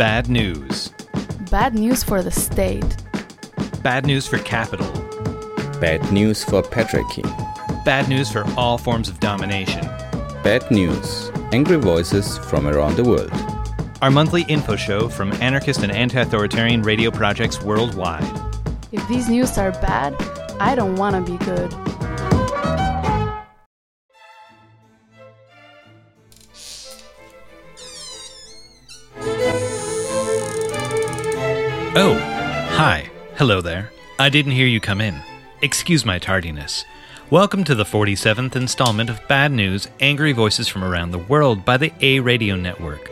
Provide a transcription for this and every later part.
Bad news. Bad news for the state. Bad news for capital. Bad news for patriarchy. Bad news for all forms of domination. Bad news. Angry voices from around the world. Our monthly info show from anarchist and anti authoritarian radio projects worldwide. If these news are bad, I don't want to be good. Hello there. I didn't hear you come in. Excuse my tardiness. Welcome to the 47th installment of Bad News Angry Voices from Around the World by the A Radio Network.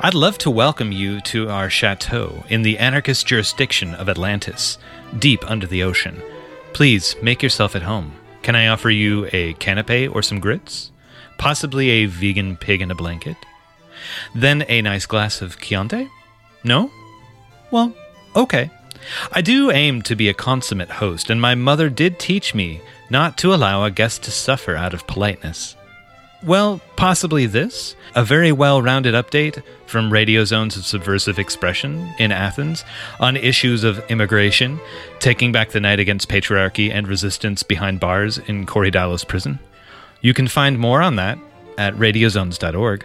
I'd love to welcome you to our chateau in the anarchist jurisdiction of Atlantis, deep under the ocean. Please make yourself at home. Can I offer you a canapé or some grits? Possibly a vegan pig in a blanket? Then a nice glass of Chianti? No? Well, okay. I do aim to be a consummate host, and my mother did teach me not to allow a guest to suffer out of politeness. Well, possibly this a very well rounded update from Radio Zones of Subversive Expression in Athens on issues of immigration, taking back the night against patriarchy and resistance behind bars in Korydallos prison. You can find more on that at radiozones.org.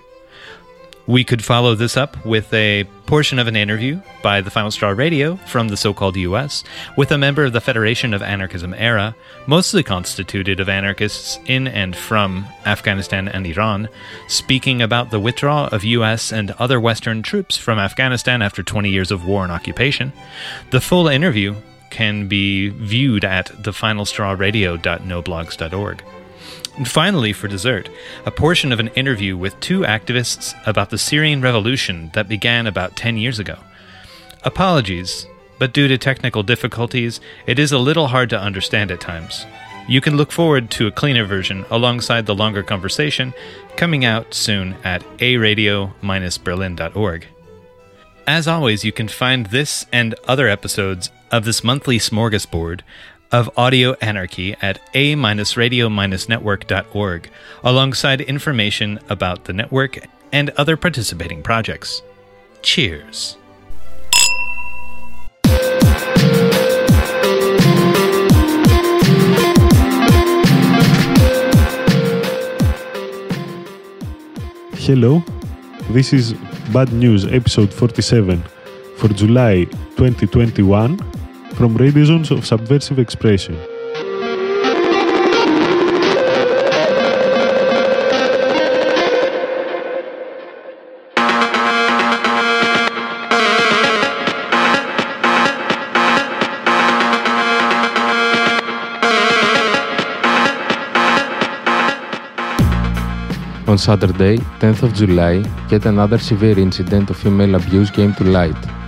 We could follow this up with a portion of an interview by the Final Straw Radio from the so called US with a member of the Federation of Anarchism era, mostly constituted of anarchists in and from Afghanistan and Iran, speaking about the withdrawal of US and other Western troops from Afghanistan after 20 years of war and occupation. The full interview can be viewed at thefinalstrawradio.noblogs.org. And finally, for dessert, a portion of an interview with two activists about the Syrian revolution that began about 10 years ago. Apologies, but due to technical difficulties, it is a little hard to understand at times. You can look forward to a cleaner version alongside the longer conversation coming out soon at aradio-berlin.org. As always, you can find this and other episodes of this monthly smorgasbord of audio anarchy at a-radio-network.org, alongside information about the network and other participating projects. Cheers. Hello, this is Bad News episode 47 for July 2021 from Radio of Subversive Expression. On Saturday, 10th of July, yet another severe incident of female abuse came to light.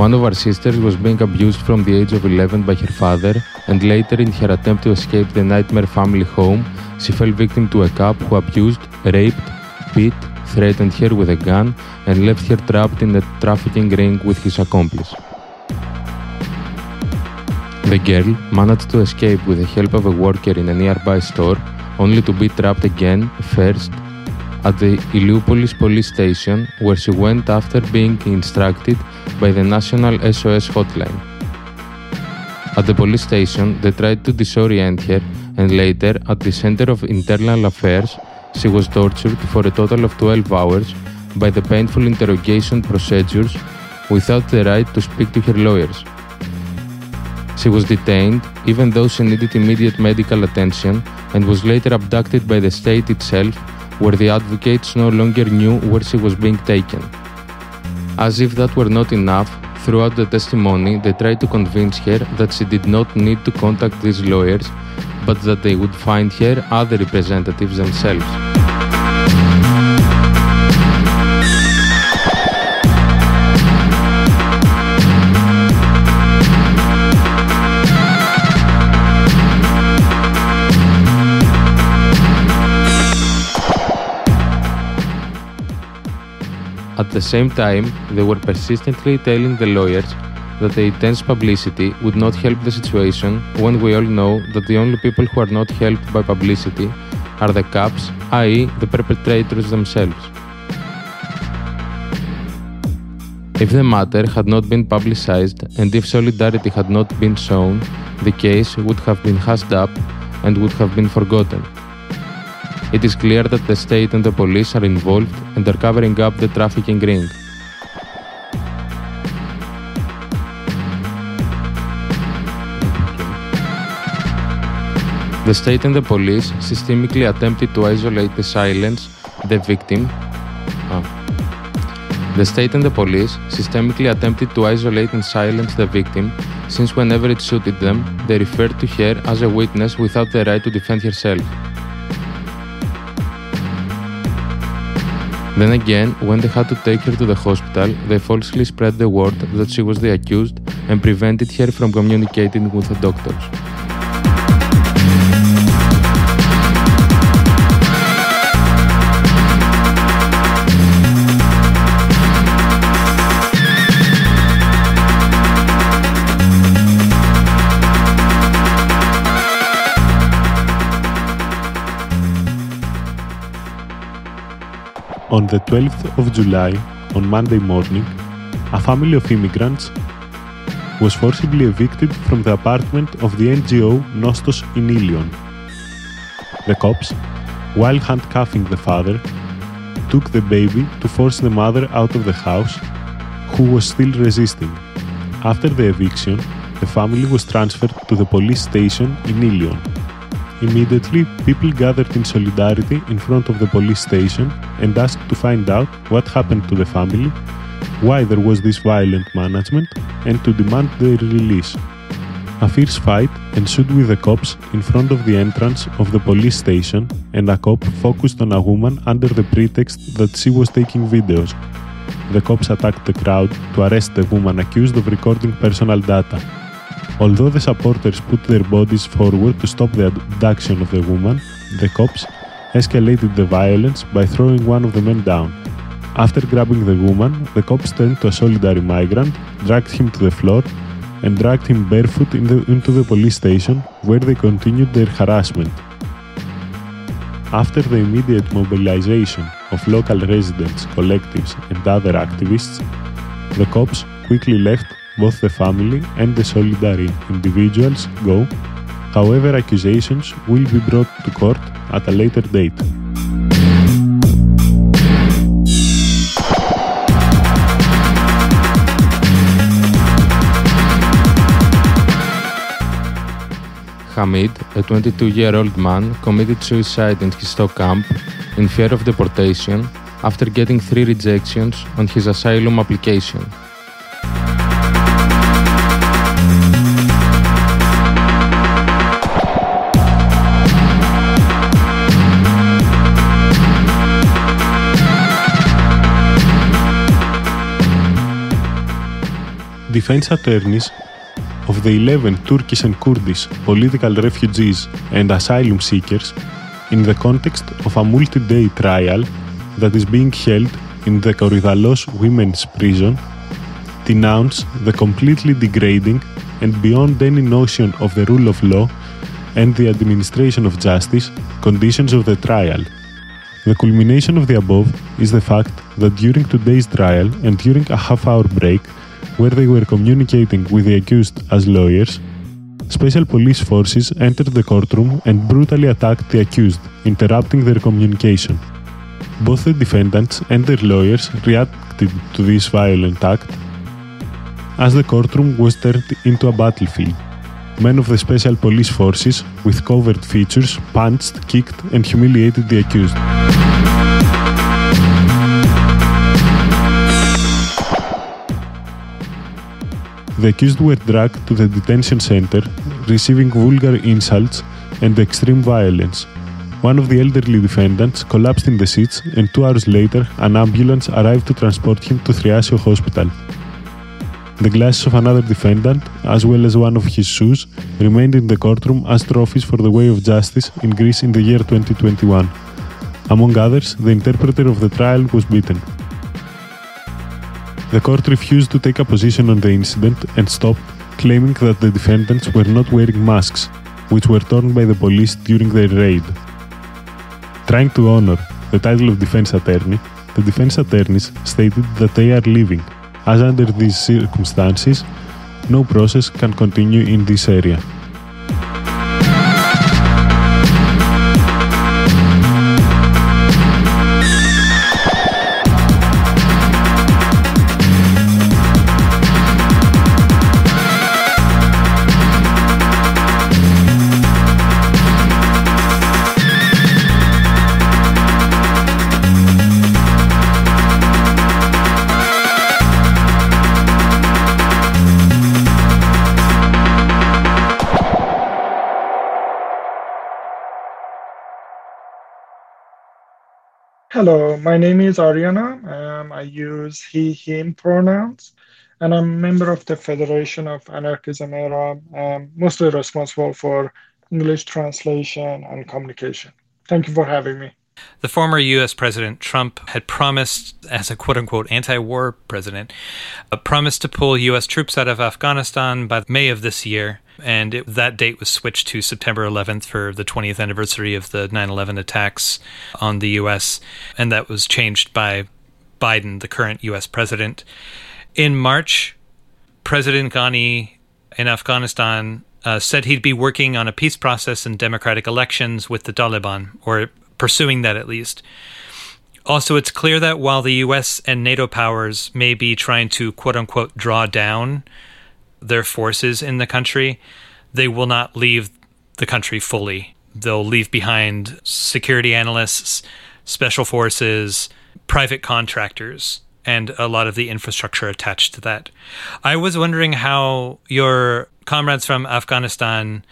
One of our sisters was being abused from the age of 11 by her father, and later, in her attempt to escape the nightmare family home, she fell victim to a cop who abused, raped, beat, threatened her with a gun, and left her trapped in a trafficking ring with his accomplice. The girl managed to escape with the help of a worker in a nearby store, only to be trapped again, first at the Iliopolis police station, where she went after being instructed by the National SOS hotline. At the police station, they tried to disorient her, and later, at the Center of Internal Affairs, she was tortured for a total of 12 hours by the painful interrogation procedures without the right to speak to her lawyers. She was detained, even though she needed immediate medical attention, and was later abducted by the state itself, where the advocates no longer knew where she was being taken. As if that were not enough, throughout the testimony, they tried to convince her that she did not need to contact these lawyers, but that they would find her other representatives themselves. At the same time, they were persistently telling the lawyers that the intense publicity would not help the situation when we all know that the only people who are not helped by publicity are the cops, i.e., the perpetrators themselves. If the matter had not been publicized and if solidarity had not been shown, the case would have been hushed up and would have been forgotten. It is clear that the state and the police are involved and are covering up the trafficking ring. The state and the police systemically attempted to isolate the silence the victim. Ah. The state and the police systemically attempted to isolate and silence the victim, since whenever it suited them, they referred to her as a witness without the right to defend herself. Then again, when they had to take her to the hospital, they falsely spread the word that she was the accused and prevented her from communicating with the doctors. On the 12th of July, on Monday morning, a family of immigrants was forcibly evicted from the apartment of the NGO Nostos in Ilion. The cops, while handcuffing the father, took the baby to force the mother out of the house, who was still resisting. After the eviction, the family was transferred to the police station in Ilion. Immediately, people gathered in solidarity in front of the police station and asked to find out what happened to the family, why there was this violent management, and to demand their release. A fierce fight ensued with the cops in front of the entrance of the police station, and a cop focused on a woman under the pretext that she was taking videos. The cops attacked the crowd to arrest the woman accused of recording personal data. Although the supporters put their bodies forward to stop the abduction of the woman, the cops escalated the violence by throwing one of the men down. After grabbing the woman, the cops turned to a solitary migrant, dragged him to the floor, and dragged him barefoot in the, into the police station, where they continued their harassment. After the immediate mobilization of local residents, collectives, and other activists, the cops quickly left both the family and the solidary individuals go. However, accusations will be brought to court at a later date. Hamid, a 22 year old man, committed suicide in his stock camp in fear of deportation after getting three rejections on his asylum application. Defense attorneys of the 11 Turkish and Kurdish political refugees and asylum seekers in the context of a multi-day trial that is being held in the Korydallos women's prison denounce the completely degrading and beyond any notion of the rule of law and the administration of justice conditions of the trial. The culmination of the above is the fact that during today's trial and during a half hour break, where they were communicating with the accused as lawyers, special police forces entered the courtroom and brutally attacked the accused, interrupting their communication. Both the defendants and their lawyers reacted to this violent act as the courtroom was turned into a battlefield. Men of the special police forces, with covert features, punched, kicked, and humiliated the accused. The accused were dragged to the detention center, receiving vulgar insults and extreme violence. One of the elderly defendants collapsed in the seats, and two hours later, an ambulance arrived to transport him to Thriasio Hospital. The glasses of another defendant, as well as one of his shoes, remained in the courtroom as trophies for the way of justice in Greece in the year 2021. Among others, the interpreter of the trial was beaten. The court refused to take a position on the incident and stopped, claiming that the defendants were not wearing masks, which were torn by the police during their raid. Trying to honor the title of defense attorney, the defense attorneys stated that they are leaving, as under these circumstances, no process can continue in this area. Hello, my name is Ariana. Um, I use he, him pronouns, and I'm a member of the Federation of Anarchism Era, um, mostly responsible for English translation and communication. Thank you for having me. The former U.S. President Trump had promised, as a quote unquote anti war president, a promise to pull U.S. troops out of Afghanistan by May of this year and it, that date was switched to September 11th for the 20th anniversary of the 9 11 attacks on the U.S., and that was changed by Biden, the current U.S. president. In March, President Ghani in Afghanistan uh, said he'd be working on a peace process and democratic elections with the Taliban, or pursuing that at least. Also, it's clear that while the US and NATO powers may be trying to quote unquote draw down their forces in the country, they will not leave the country fully. They'll leave behind security analysts, special forces, private contractors, and a lot of the infrastructure attached to that. I was wondering how your comrades from Afghanistan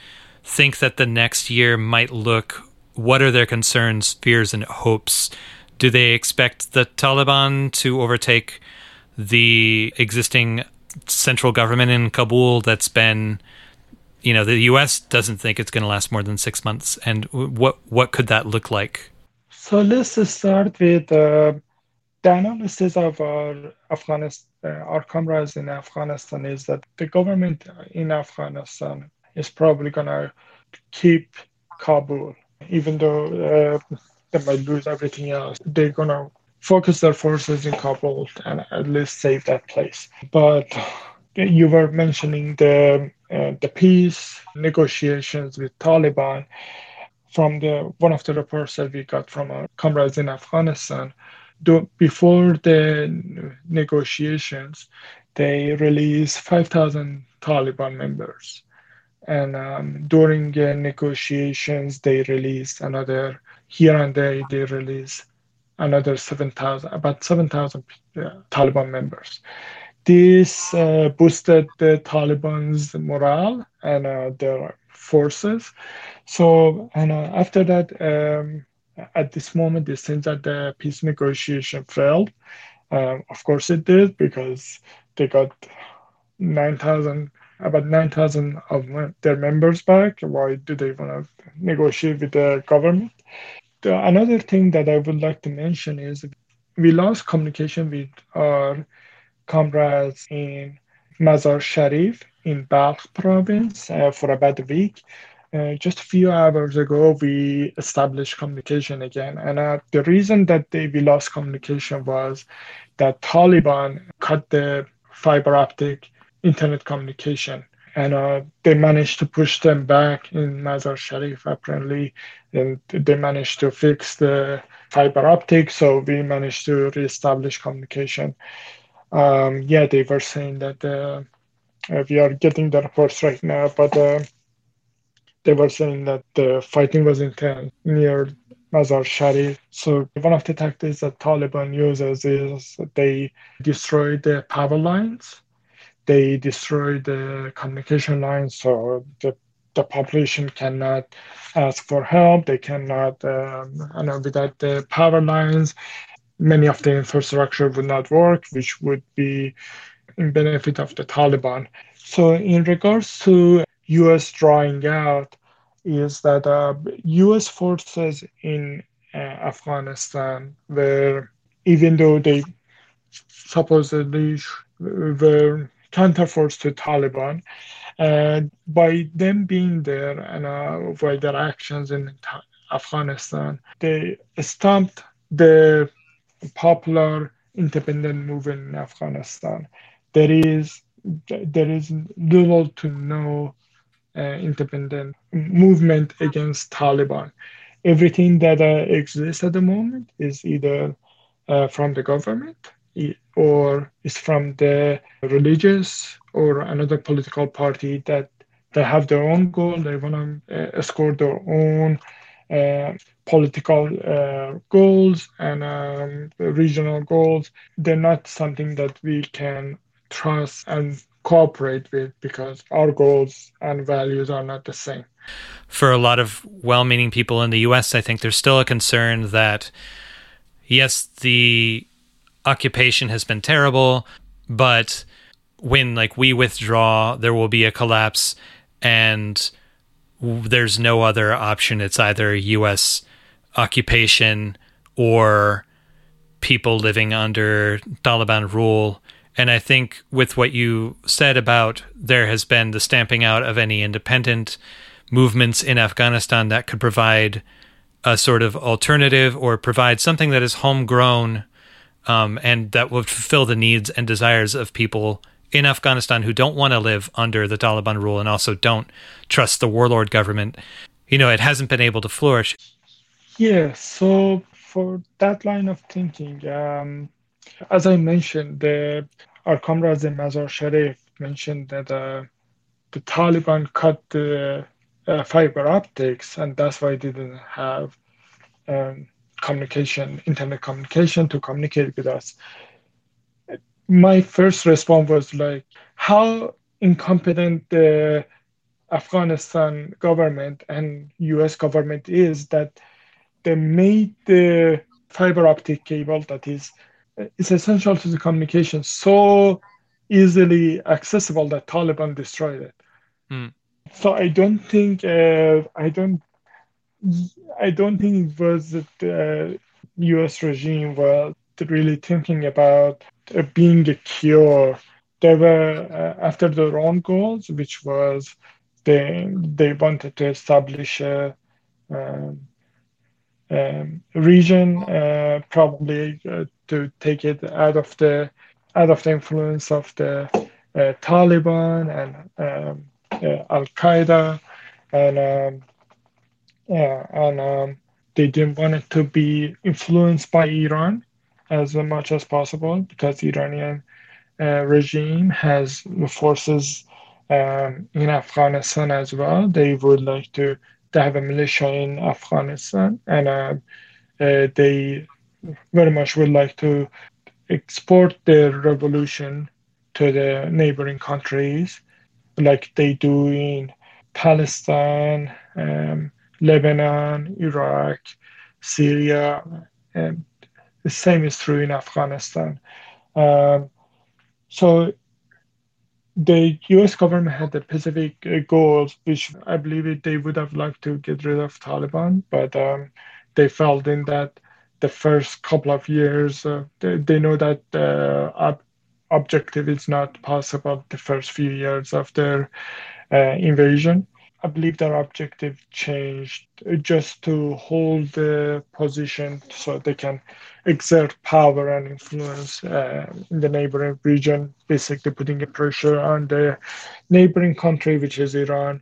think that the next year might look. What are their concerns, fears, and hopes? Do they expect the Taliban to overtake the existing central government in Kabul that's been you know the US doesn't think it's going to last more than 6 months? And what what could that look like? So let's start with uh, the analysis of our Afghanistan uh, our comrades in Afghanistan is that the government in Afghanistan is probably going to keep Kabul even though uh, they might lose everything else they're to focus their forces in Kabul and at least save that place. But you were mentioning the uh, the peace negotiations with Taliban. From the one of the reports that we got from our comrades in Afghanistan, do, before the negotiations, they released 5,000 Taliban members. And um, during the negotiations, they released another, here and there, they released another 7,000, about 7,000 uh, Taliban members. This uh, boosted the Taliban's morale and uh, their forces. So, and uh, after that, um, at this moment, it seems that the peace negotiation failed. Um, of course, it did because they got 9,000 about 9,000 of their members back. Why do they want to negotiate with the government? the, another thing that I would like to mention is we lost communication with our comrades in Mazar Sharif in Balkh province uh, for about a week. Uh, just a few hours ago, we established communication again. And uh, the reason that they, we lost communication was that Taliban cut the fiber optic internet communication and uh, they managed to push them back in Mazar Sharif apparently, and they managed to fix the fiber optic. So we managed to reestablish communication. Um, yeah, they were saying that uh, uh, we are getting the reports right now, but uh, they were saying that the fighting was intense near Mazar Sharif. So one of the tactics that Taliban uses is they destroy the power lines they destroy the communication lines so the, the population cannot ask for help they cannot um, you know without the power lines many of the infrastructure would not work which would be in benefit of the taliban. So in regards to us drawing out is that uh, us forces in uh, afghanistan were even though they supposedly were counterforce to Taliban. And by them being there and uh, by their actions in Afghanistan, they stomped the popular independent movement in Afghanistan. There is there is little to no uh, independent movement against Taliban. Everything that uh, exists at the moment is either uh, from the government or is from the religious or another political party that they have their own goal. They want to uh, score their own uh, political uh, goals and um, regional goals. They're not something that we can trust and cooperate with because our goals and values are not the same. For a lot of well meaning people in the US, I think there's still a concern that, yes, the occupation has been terrible, but when like we withdraw, there will be a collapse and there's no other option. It's either US occupation or people living under Taliban rule. And I think with what you said about there has been the stamping out of any independent movements in Afghanistan that could provide a sort of alternative or provide something that is homegrown um, and that would fulfill the needs and desires of people in Afghanistan who don't want to live under the Taliban rule and also don't trust the warlord government. You know, it hasn't been able to flourish. Yeah, so for that line of thinking, um, as I mentioned, the, our comrades in Mazar Sharif mentioned that uh, the Taliban cut the uh, fiber optics, and that's why they didn't have um, communication, internet communication to communicate with us. My first response was like, how incompetent the Afghanistan government and US government is that they made the fiber optic cable that is is essential to the communication so easily accessible that Taliban destroyed it. Hmm. So I don't think uh, I don't I don't think it was the U.S. regime was really thinking about uh, being a cure. They were uh, after their own goals, which was they they wanted to establish a, um, um, region, uh, probably uh, to take it out of the out of the influence of the uh, Taliban and um, uh, Al Qaeda, and um, yeah, and um, they didn't want it to be influenced by Iran as much as possible because the Iranian uh, regime has forces um, in Afghanistan as well. They would like to, to have a militia in Afghanistan, and uh, uh, they very much would like to export their revolution to the neighboring countries, like they do in Palestine, um, Lebanon, Iraq, Syria, and the same is true in Afghanistan. Um, so the U.S. government had the specific uh, goals, which I believe they would have liked to get rid of Taliban, but um, they felt in that the first couple of years, uh, they, they, know that the ob- objective is not possible the first few years of their uh, invasion. I believe their objective changed just to hold the position so they can exert power and influence uh, in the neighboring region, basically putting a pressure on the neighboring country, which is Iran.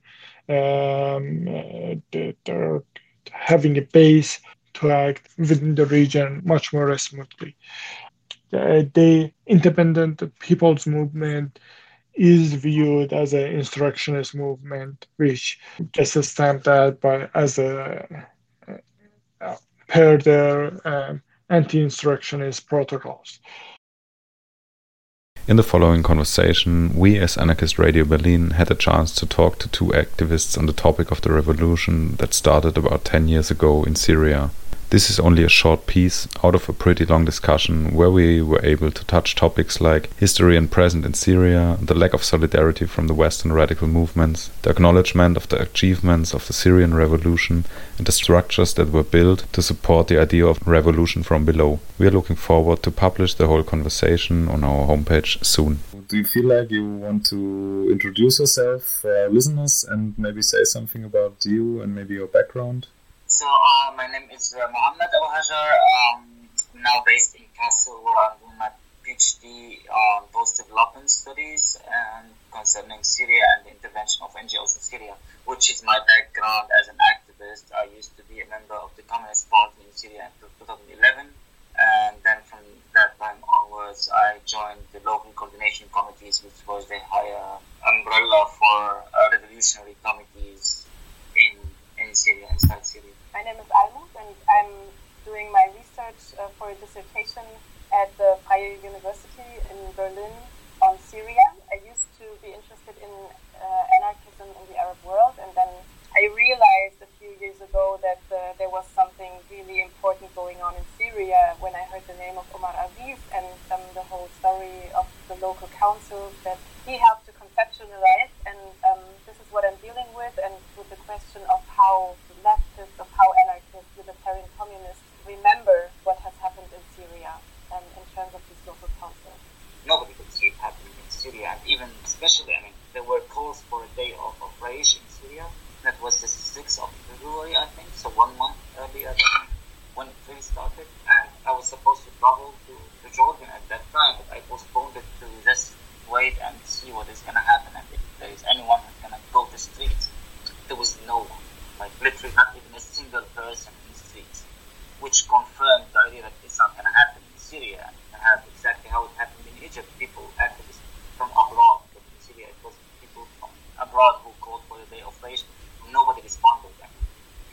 Um, uh, they're having a base to act within the region much more smoothly. Uh, the independent people's movement is viewed as an instructionist movement, which gets stamped out by as a uh, per their um, anti-instructionist protocols. In the following conversation, we as Anarchist Radio Berlin had a chance to talk to two activists on the topic of the revolution that started about 10 years ago in Syria. This is only a short piece out of a pretty long discussion where we were able to touch topics like history and present in Syria, the lack of solidarity from the Western radical movements, the acknowledgement of the achievements of the Syrian revolution, and the structures that were built to support the idea of revolution from below. We are looking forward to publish the whole conversation on our homepage soon. Do you feel like you want to introduce yourself for our listeners and maybe say something about you and maybe your background? So uh, my name is uh, Mohammed Al Hajar. Um, now based in Kassel, where I'm doing my PhD on post-development studies and concerning Syria and the intervention of NGOs in Syria, which is my background as an activist. I used to be a member of the Communist Party in Syria until 2011, and then from that time onwards, I joined the local coordination committees, which was the higher umbrella for uh, revolutionary committees in in Syria, inside Syria. My name is Almut, and I'm doing my research uh, for a dissertation at the Freie University in Berlin on Syria. I used to be interested in uh, anarchism in the Arab world, and then I realized a few years ago that uh, there was something really important going on in Syria when I heard the name of Omar Aziz and um, the whole story of the local councils that he helped to conceptualize. And um, this is what I'm dealing with, and with the question of how leftists, of how anarchists, libertarian communists remember what has happened in Syria um, in terms of these local councils. Nobody could see it happening in Syria, and even especially, I mean, there were calls for a day of, of rage in Syria. That was the 6th of February, I think, so one month earlier than when it really started. And I was supposed to travel to, to Jordan at that time, but I postponed it to just wait and see what is going to happen and if there is anyone who's to go to the streets. There was no one, like literally not even a single person in the streets, which confirmed the idea that it's not going to happen in Syria and have exactly how it happened in Egypt. People, activists from abroad, but in Syria it was people from abroad who called for the day of rage. Nobody responded. And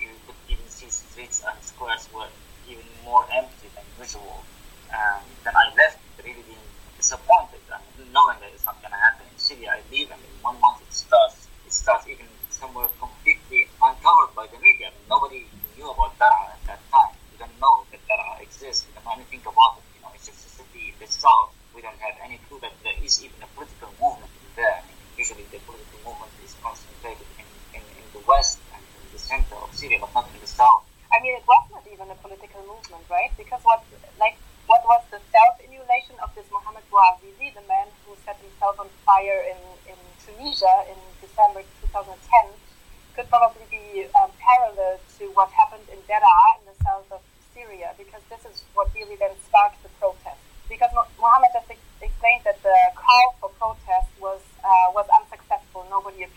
you could even see streets and squares were even more empty than usual. And then I left really being disappointed and knowing that it's not going to happen in Syria. I leave and in one month it starts. It starts even somewhere completely uncovered by the media. Nobody knew about Daraa at that time. We don't know that Daraa exists. We don't know anything about it. You know, it's just a city in the south. We don't have any clue that there is even a political movement there. I mean, usually the political movement is concentrated in, in, in the west and in the center of Syria, but not in the south. I mean, it was not even a political movement, right? Because what, like, what was the self-immolation of this Mohammed Bouazizi, the man who set himself on fire in, in Tunisia in December 2010, could probably be um, parallel to what happened in Daraa in the south of Syria, because this is what really then sparked the protest. Because Mo- Mohammed just ex- explained that the call for protest was uh, was unsuccessful,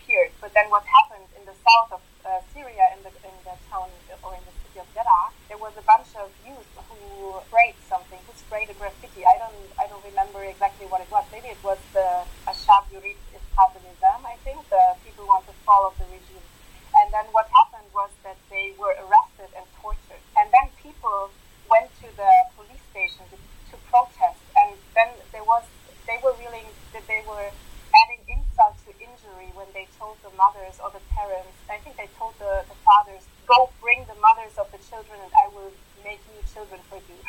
nobody. But then what happened in the south of uh, Syria, in the in the town or in the city of Daraa, there was a bunch of youth who sprayed something, who sprayed a graffiti. I don't I don't remember exactly what it was. Maybe it was the Ashab Yurid Isqat al-Nizam, I think. The people want to follow the regime. And then what happened was that they were arrested and tortured. And then people went to the police station to, to protest. And then there was, they were really, they were adding insult to injury when they told the mothers or the parents, I think they told the, the fathers, go bring the mothers of the children and I will make new children for you.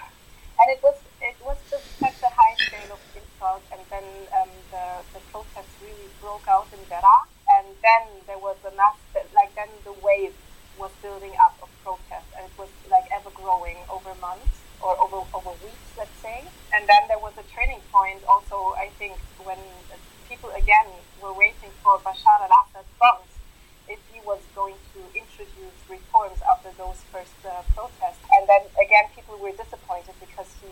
And it was it was just such a high scale of insult, and then um, the the protests really broke out in Daraa, and then there was a mass like then the wave was building up of protest, and it was like ever growing over months or over over weeks, let's say. And then there was a turning point, also I think when people again were waiting for Bashar al-Assad front if he was going to introduce reforms after those first uh, protests. And then again, people were disappointed because he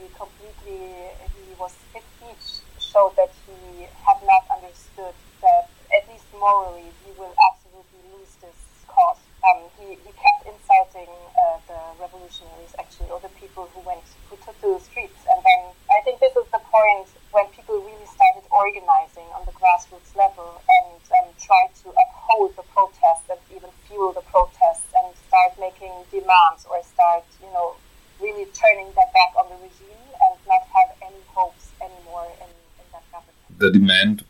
completely, he was, his speech showed that he had not understood that, at least morally, he will absolutely lose this cause. Um, he, he kept insulting uh, the revolutionaries, actually, or the people who went, who took to the streets. And then I think this is the point when people really started organizing on the grassroots level and um, tried to uphold the protests and even fuel the protests and start making demands or start, you know, really turning their back on the regime and not have any hopes anymore in, in that government. The demand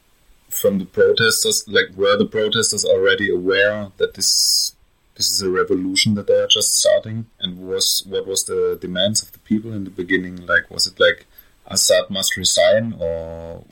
from the protesters, like were the protesters already aware that this this is a revolution that they are just starting, and was what was the demands of the people in the beginning? Like, was it like Assad must resign, or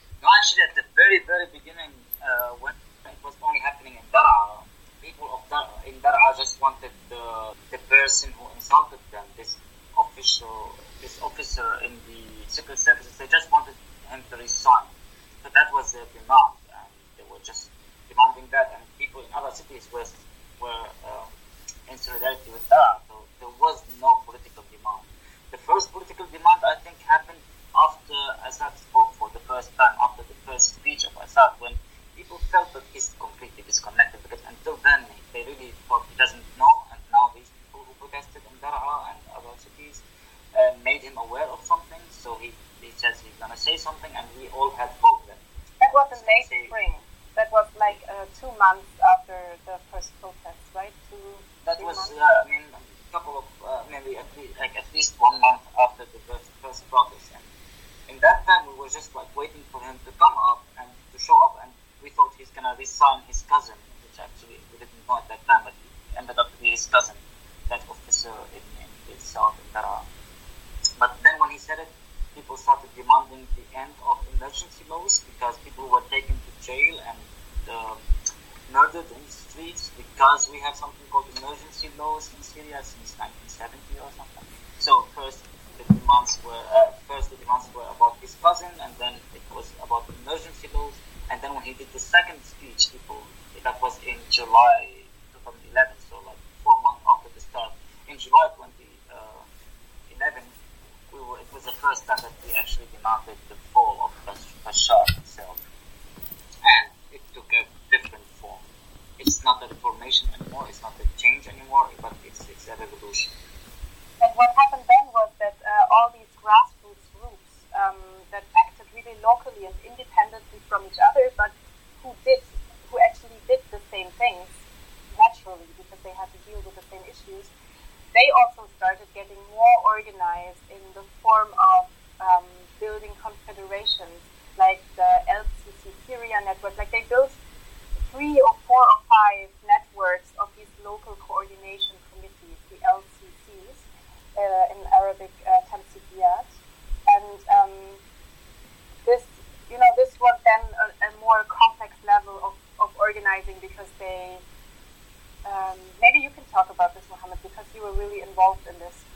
because you were really involved in this.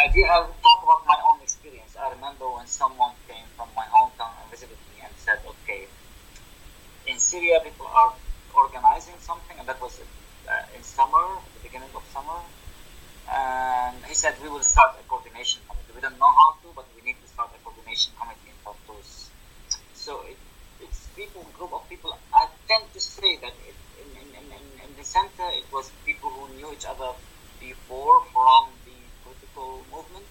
I I will talk about my own experience. I remember when someone came from my hometown and visited me and said, okay, in Syria people are organizing something, and that was uh, in summer, the beginning of summer. And he said, we will start a coordination committee. We don't know how to, but we need to start a coordination committee in Tartus. So it, it's people, group of people. I tend to say that it, in, in, in, in the center, it was people who knew each other before from the political movement,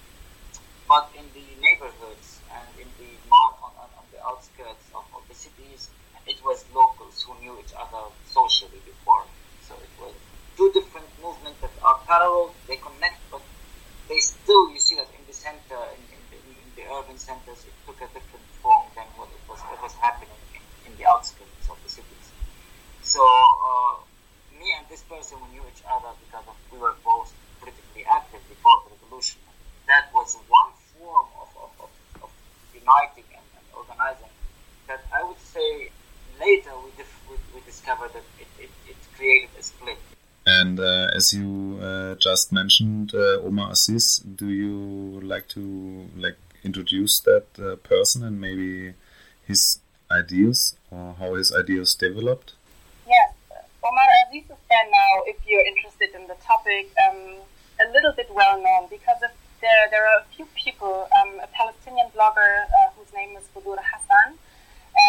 but in the neighborhoods and in the on, on, the outskirts of, of the cities, it was locals who knew each other socially before. So it was two different movements that are parallel, they connect, but they still, you see that in the center, in, in, the, in the urban centers, it took a different form than what it was, was happening in, in the outskirts of the cities. So uh, me and this person we knew each other because of, we were both politically active before the revolution. That was one form of, of, of, of uniting and, and, organizing that I would say later we, dif- we, we discovered that it, it, it, created a split. And uh, as you uh, just mentioned, uh, Omar Aziz, do you like to like introduce that uh, person and maybe his ideas or how his ideas developed? Yes, Omar Aziz is there now if you're interested in the topic. Um, a little bit well known because there, there are a few people, um, a Palestinian blogger uh, whose name is Budur Hassan,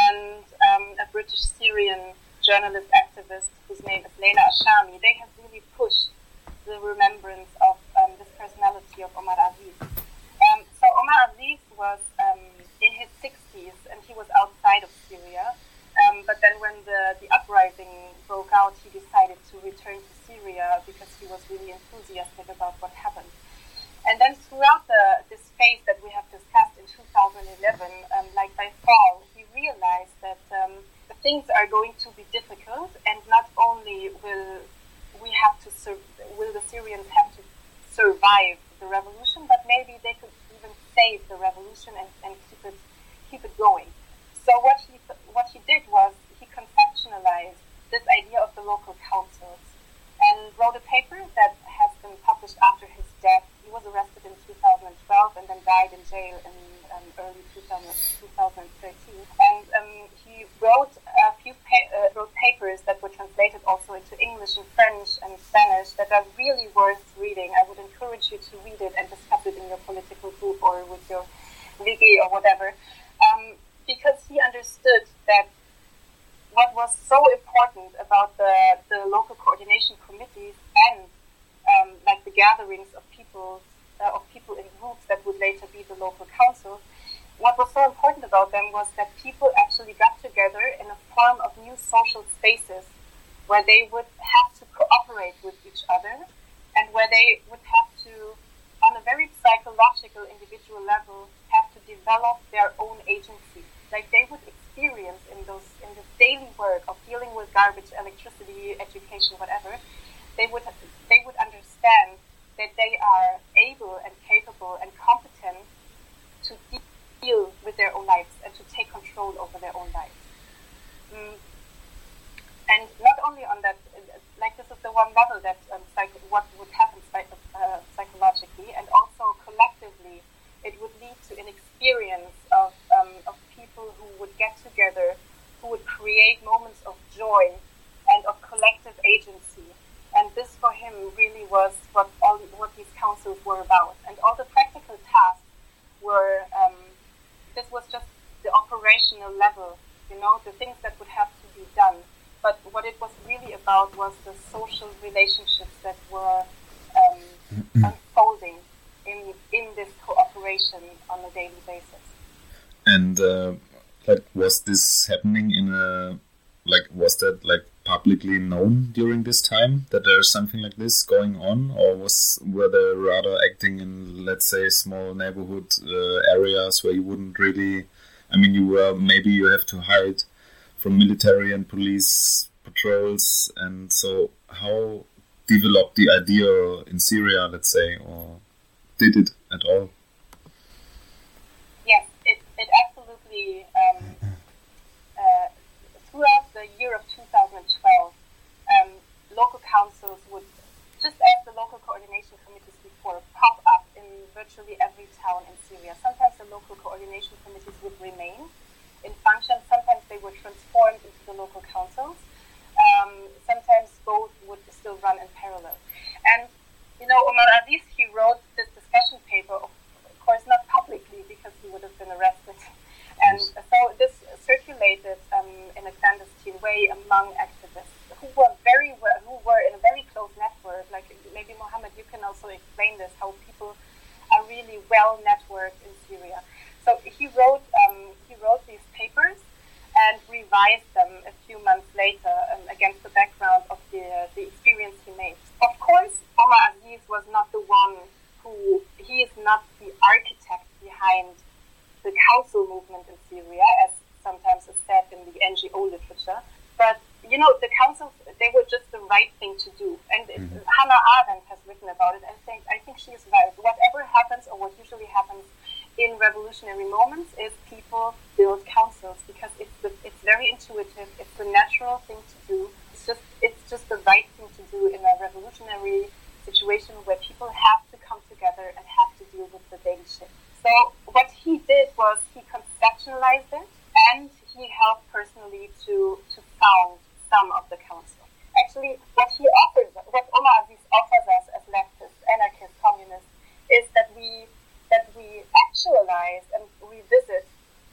and um, a British Syrian journalist activist whose name is Leila al-Shami. They have really pushed the remembrance of um, this personality of Omar Aziz. Um, so Omar Aziz was um, in his 60s and he was outside of Syria. Um, but then when the, the uprising broke out, he decided to return to Syria because he was really enthusiastic about what happened. And then throughout the, this phase that we have discussed in 2011, um, like by fall, he realized that um, things are going to be difficult, and not only will we have to sur- will the Syrians have to survive the revolution, but maybe they could even save the revolution and, and keep it keep it going. So what he what he did was he conceptualized this idea of the local councils and wrote a paper that has been published after his death. He was arrested in 2012 and then died in jail in um, early 2000, 2013. And um, he wrote a few pa- uh, wrote papers that were translated also into English and French and Spanish that are really worth reading. I would encourage you to read it and discuss it in your political group or with your wiki or whatever. Um, because he understood that what was so important about the, the local coordination committees and um, like the gatherings of people uh, of people in groups that would later be the local council, what was so important about them was that people actually got together in a form of new social spaces where they would have to cooperate with each other and where they would have to, on a very psychological, individual level, have to develop their own agency. Like they would experience in those in this daily work of dealing with garbage, electricity, education, whatever, they would they would understand that they are able and capable and competent to deal with their own lives and to take control over their own lives. Mm. And not only on that, like this is the one level that um, psych- what would happen psych- uh, psychologically, and also collectively, it would lead to an experience of, um, of people who would get together, who would create moments of joy and of collective agency. And this for him really was what all what these councils were about. And all the practical tasks were um, this was just the operational level, you know, the things that would have to be done. But what it was really about was the social relationships that were um, unfolding in in this cooperation on a daily basis. And uh, like, was this happening in a like? Was that like publicly known during this time that there's something like this going on, or was were they rather acting in let's say small neighborhood uh, areas where you wouldn't really? I mean, you were maybe you have to hide from military and police patrols, and so how developed the idea in Syria, let's say, or did it at all? Yes, it, it absolutely, um, uh, throughout the year of 2012, um, local councils would, just as the local coordination committees before, pop up in virtually every town in Syria. Sometimes the local coordination committees would remain in function, sometimes they were transformed into the local councils. Um, sometimes both would still run in parallel. And, you know, Omar Aziz, he wrote this discussion paper, of course, not publicly because he would have been arrested. And so this circulated um, in a clandestine way among activists who were very well, who were in a very close network. Like maybe Mohammed, you can also explain this, how people are really well networked in Syria. So he wrote um, he wrote these papers and revised them a few months later um, against the background of the, the experience he made. Of course, Omar Aziz was not the one who, he is not the architect behind the council movement in Syria, as sometimes is said in the NGO literature. But, you know, the councils, they were just the right thing to do. And mm-hmm. Hannah Arendt has written about it, and I think, I think she is right. Whatever happens, or what usually happens in revolutionary moments is people build councils because it's the, it's very intuitive. It's the natural thing to do. It's just it's just the right thing to do in a revolutionary situation where people have to come together and have to deal with the daily shit. So what he did was he conceptualized it and he helped personally to to found some of the council. Actually, what he offers, what Omar Aziz offers us as leftists, anarchists, communists, is that we that we actualize and revisit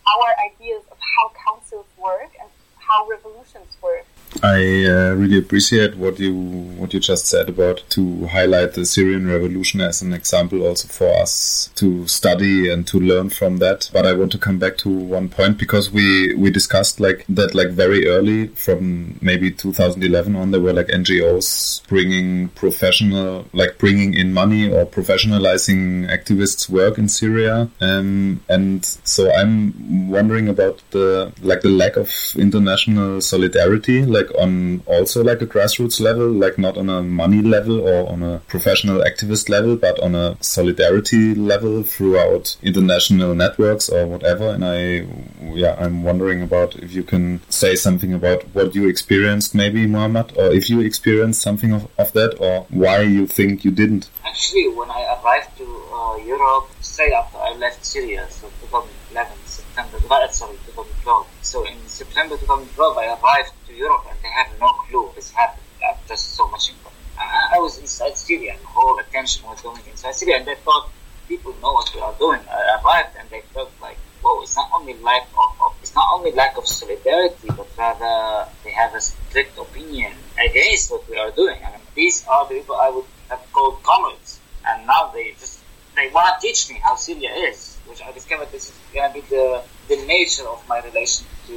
our ideas of how councils work and how revolutions work. I uh, really appreciate what you what you just said about to highlight the Syrian revolution as an example also for us to study and to learn from that. But I want to come back to one point because we we discussed like that like very early from maybe 2011 on there were like NGOs bringing professional like bringing in money or professionalizing activists' work in Syria. Um, and so I'm wondering about the like the lack of international solidarity like on also like a grassroots level, like not on a money level or on a professional activist level, but on a solidarity level throughout international networks or whatever. And I, yeah, I'm wondering about if you can say something about what you experienced, maybe Muhammad, or if you experienced something of, of that, or why you think you didn't. Actually, when I arrived to uh, Europe, straight after I left Syria, so 2011 September, sorry, 2012. So in September 2012, I arrived to Europe and they had no clue this happened. Uh, just so much. I, I, was inside Syria and the whole attention was going inside Syria and they thought people know what we are doing. I arrived and they felt like, whoa, it's not only life of, of it's not only lack of solidarity, but rather they have a strict opinion against what we are doing. I mean, these are the people I would have called comrades, and now they just they want to teach me how Syria is, which I discovered this is going to be the the nature of my relation to,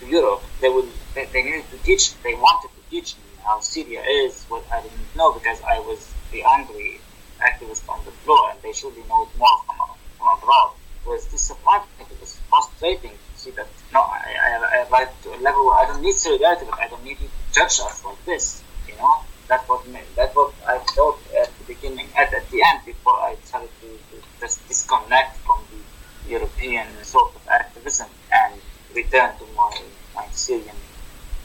to Europe. They would they, they needed to teach, they wanted to teach me how Syria is, what I didn't know because I was the angry activist on the floor, and they should know it more from, from abroad. Was disappointing. It was frustrating to see that. No, I, I, I arrived to a level where I don't need solidarity, but I don't need you to judge us like this. You know, that's what that's what I thought at the beginning, at, at the end, before I started to, to just disconnect from the European sort of activism and return to my my Syrian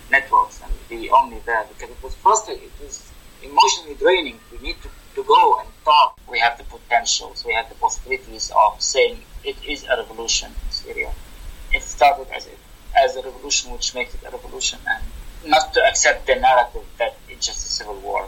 networks and be only there because it was frustrating. It was emotionally draining. We need to, to go and talk. We have the potentials. We have the possibilities of saying it is a revolution in Syria. It started as a, as a revolution, which makes it a revolution, and not to accept the narrative that it's just a civil war.